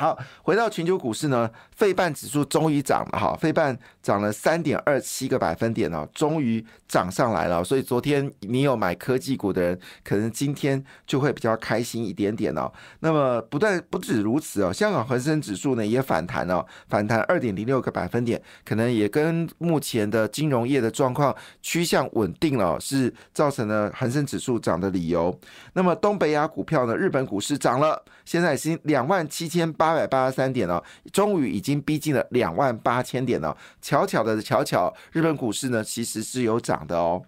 好，回到全球股市呢，费半指数终于涨了哈，费半涨了三点二七个百分点哦，终于涨上来了。所以昨天你有买科技股的人，可能今天就会比较开心一点点哦。那么不但不止如此哦，香港恒生指数呢也反弹了，反弹二点零六个百分点，可能也跟目前的金融业的状况趋向稳定了，是造成了恒生指数涨的理由。那么东北亚股票呢，日本股市涨了，现在已经两万七千八。八百八十三点了，终于已经逼近了两万八千点了。巧巧的，巧巧，日本股市呢其实是有涨的哦。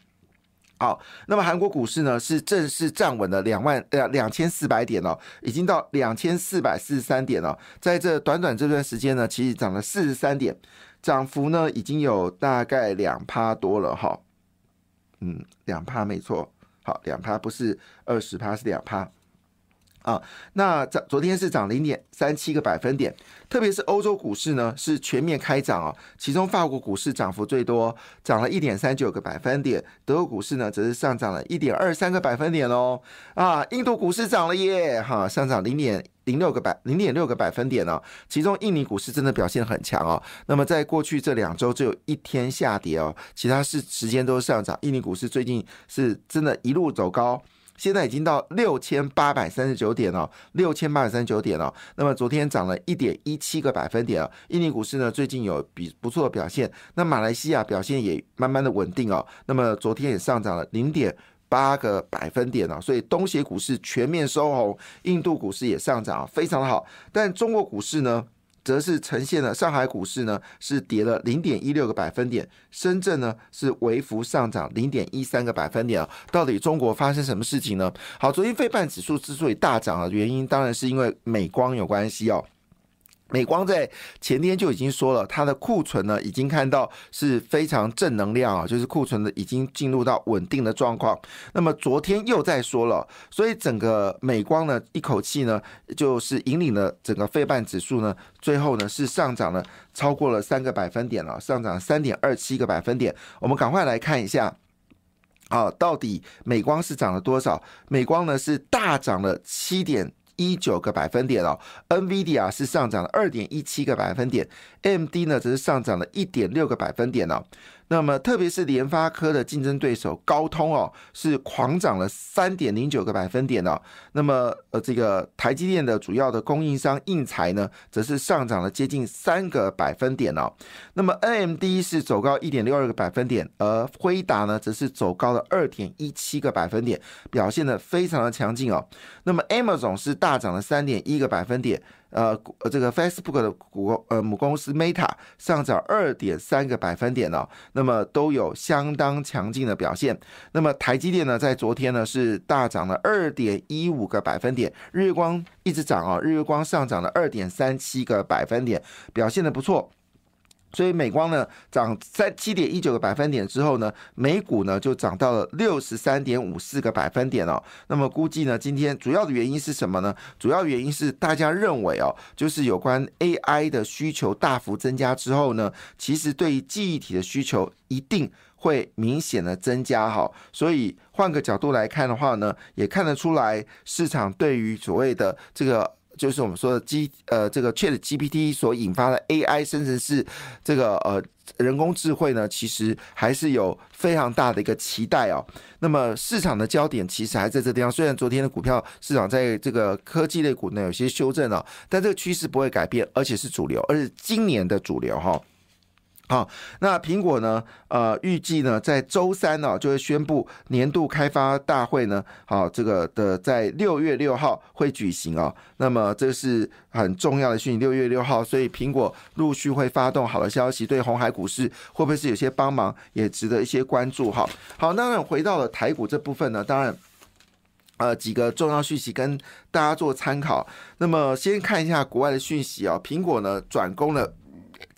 好，那么韩国股市呢是正式站稳了两万呃两千四百点了，已经到两千四百四十三点了。在这短短这段时间呢，其实涨了四十三点，涨幅呢已经有大概两趴多了哈。嗯，两趴没错，好，两趴不是二十趴，是两趴。啊，那涨昨天是涨零点三七个百分点，特别是欧洲股市呢是全面开涨啊，其中法国股市涨幅最多，涨了一点三九个百分点，德国股市呢则是上涨了一点二三个百分点哦。啊，印度股市涨了耶，哈，上涨零点零六个百零点六个百分点呢，其中印尼股市真的表现很强哦。那么在过去这两周只有一天下跌哦，其他是时间都上涨，印尼股市最近是真的一路走高。现在已经到六千八百三十九点了，六千八百三十九点了。那么昨天涨了一点一七个百分点啊。印尼股市呢最近有比不错的表现，那马来西亚表现也慢慢的稳定哦。那么昨天也上涨了零点八个百分点哦。所以东协股市全面收红，印度股市也上涨，非常的好。但中国股市呢？则是呈现了上海股市呢是跌了零点一六个百分点，深圳呢是微幅上涨零点一三个百分点啊。到底中国发生什么事情呢？好，昨天费半指数之所以大涨啊，原因当然是因为美光有关系哦。美光在前天就已经说了，它的库存呢已经看到是非常正能量啊，就是库存的已经进入到稳定的状况。那么昨天又在说了，所以整个美光呢一口气呢就是引领了整个费半指数呢，最后呢是上涨了超过了三个百分点了，上涨三点二七个百分点。我们赶快来看一下，啊，到底美光是涨了多少？美光呢是大涨了七点。一九个百分点哦，NVIDIA 是上涨了二点一七个百分点，MD 呢则是上涨了一点六个百分点哦。那么，特别是联发科的竞争对手高通哦，是狂涨了三点零九个百分点哦。那么，呃，这个台积电的主要的供应商印材呢，则是上涨了接近三个百分点哦。那么，NMD 是走高一点六二个百分点，而辉达呢，则是走高了二点一七个百分点，表现的非常的强劲哦。那么，Amazon 是大涨了三点一个百分点。呃，这个 Facebook 的股呃母公司 Meta 上涨二点三个百分点呢，那么都有相当强劲的表现。那么台积电呢，在昨天呢是大涨了二点一五个百分点，日月光一直涨哦，日月光上涨了二点三七个百分点，表现的不错。所以美光呢涨在七点一九个百分点之后呢，美股呢就涨到了六十三点五四个百分点哦。那么估计呢，今天主要的原因是什么呢？主要原因是大家认为哦，就是有关 AI 的需求大幅增加之后呢，其实对于记忆体的需求一定会明显的增加哈。所以换个角度来看的话呢，也看得出来市场对于所谓的这个。就是我们说的 G 呃这个 Chat GPT 所引发的 AI 生成式这个呃人工智慧呢，其实还是有非常大的一个期待哦。那么市场的焦点其实还在这地方。虽然昨天的股票市场在这个科技类股呢有些修正了，但这个趋势不会改变，而且是主流，而是今年的主流哈。好，那苹果呢？呃，预计呢，在周三呢，就会宣布年度开发大会呢，好，这个的在六月六号会举行哦。那么这是很重要的讯息，六月六号，所以苹果陆续会发动好的消息，对红海股市会不会是有些帮忙，也值得一些关注哈。好，那回到了台股这部分呢，当然，呃，几个重要讯息跟大家做参考。那么先看一下国外的讯息啊，苹果呢转攻了。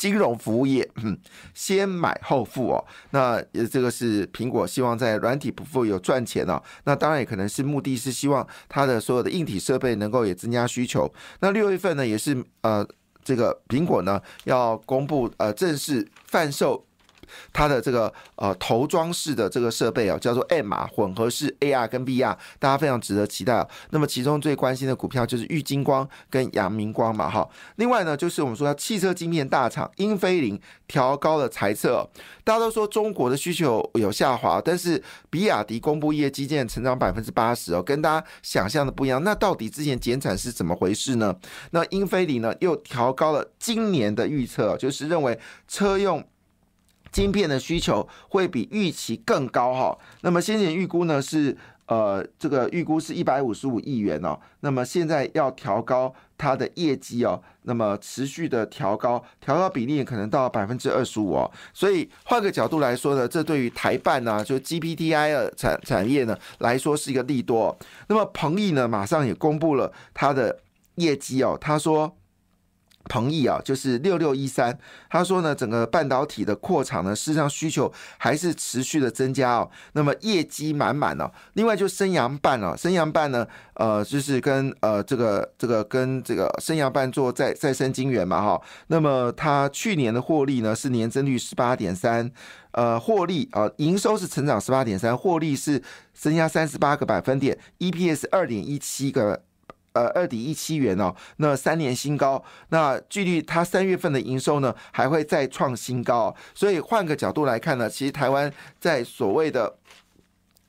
金融服务业，嗯，先买后付哦。那呃，这个是苹果希望在软体不付有赚钱哦。那当然也可能是目的是希望它的所有的硬体设备能够也增加需求。那六月份呢，也是呃，这个苹果呢要公布呃正式贩售。它的这个呃头装式的这个设备啊，叫做 M 啊，混合式 AR 跟 VR，大家非常值得期待啊。那么其中最关心的股票就是玉金光跟阳明光嘛，哈。另外呢，就是我们说汽车晶片大厂英飞凌调高了财测，大家都说中国的需求有下滑，但是比亚迪公布业绩见成长百分之八十哦，跟大家想象的不一样。那到底之前减产是怎么回事呢？那英飞凌呢又调高了今年的预测，就是认为车用。晶片的需求会比预期更高哈，那么先前预估呢是呃这个预估是一百五十五亿元哦，那么现在要调高它的业绩哦，那么持续的调高，调高比例可能到百分之二十五哦，所以换个角度来说呢，这对于台办呢就 GPTI 的产产业呢来说是一个利多。那么鹏毅呢马上也公布了他的业绩哦，他说。鹏毅啊，就是六六一三，他说呢，整个半导体的扩厂呢，事实上需求还是持续的增加哦。那么业绩满满哦。另外就升阳半哦，升阳半呢，呃，就是跟呃这个这个跟这个升阳半做再再生晶圆嘛哈。那么它去年的获利呢是年增率十八点三，呃，获利啊营收是成长十八点三，获利是增加三十八个百分点，EPS 二点一七个。呃，二点一七元哦，那三年新高。那距离它三月份的营收呢，还会再创新高。所以换个角度来看呢，其实台湾在所谓的。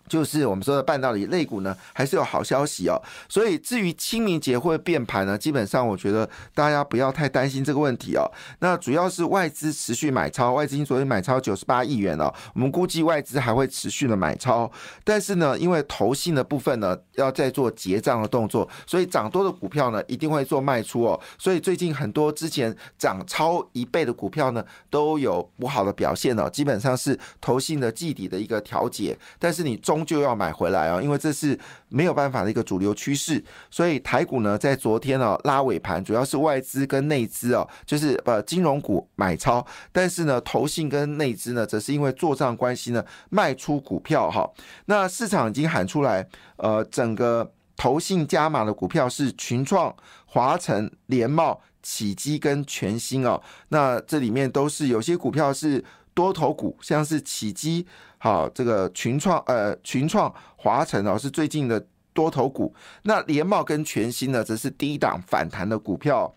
就是我们说的半导体类股呢，还是有好消息哦。所以至于清明节会变盘呢，基本上我觉得大家不要太担心这个问题哦。那主要是外资持续买超，外资昨天买超九十八亿元哦。我们估计外资还会持续的买超，但是呢，因为投信的部分呢要再做结账的动作，所以涨多的股票呢一定会做卖出哦。所以最近很多之前涨超一倍的股票呢都有不好的表现哦，基本上是投信的季底的一个调节，但是你中。终究要买回来啊，因为这是没有办法的一个主流趋势。所以台股呢，在昨天呢拉尾盘，主要是外资跟内资哦，就是呃金融股买超，但是呢投信跟内资呢，则是因为做账关系呢卖出股票哈。那市场已经喊出来，呃，整个投信加码的股票是群创、华晨、联茂、启基跟全新哦。那这里面都是有些股票是多头股，像是启基。好，这个群创呃群创华晨哦是最近的多头股，那联茂跟全新呢则是低档反弹的股票。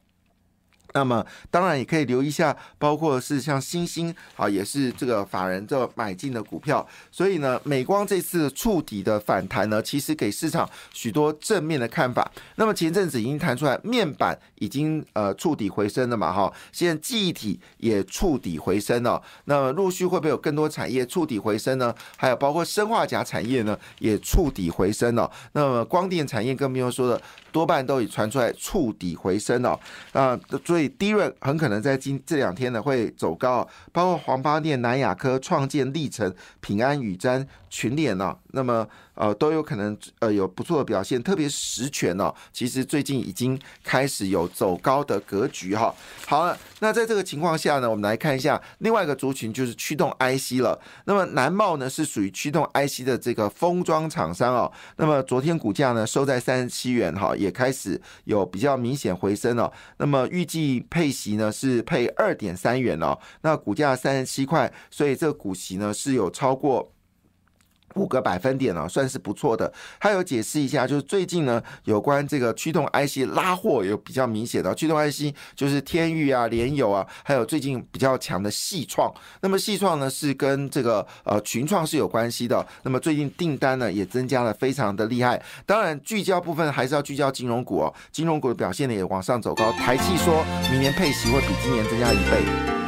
那么当然也可以留意一下，包括是像星星啊，也是这个法人这买进的股票。所以呢，美光这次触底的反弹呢，其实给市场许多正面的看法。那么前阵子已经弹出来，面板已经呃触底回升了嘛，哈，现在记忆体也触底回升了。那么陆续会不会有更多产业触底回升呢？还有包括生化甲产业呢，也触底回升了。那么光电产业更不用说了，多半都已传出来触底回升了。啊，最所以低润很可能在今这两天呢会走高，包括黄八店、南亚科、创建、历程、平安、宇瞻、群联呢，那么。呃，都有可能呃有不错的表现，特别是实权哦，其实最近已经开始有走高的格局哈。好了，那在这个情况下呢，我们来看一下另外一个族群，就是驱动 IC 了。那么南茂呢是属于驱动 IC 的这个封装厂商哦。那么昨天股价呢收在三十七元哈，也开始有比较明显回升了。那么预计配息呢是配二点三元哦，那股价三十七块，所以这个股息呢是有超过。五个百分点哦，算是不错的。还有解释一下，就是最近呢，有关这个驱动 IC 拉货有比较明显的驱动 IC，就是天域啊、联友啊，还有最近比较强的细创。那么细创呢，是跟这个呃群创是有关系的。那么最近订单呢也增加了，非常的厉害。当然聚焦部分还是要聚焦金融股哦，金融股的表现呢也往上走高。台气说明年配息会比今年增加一倍。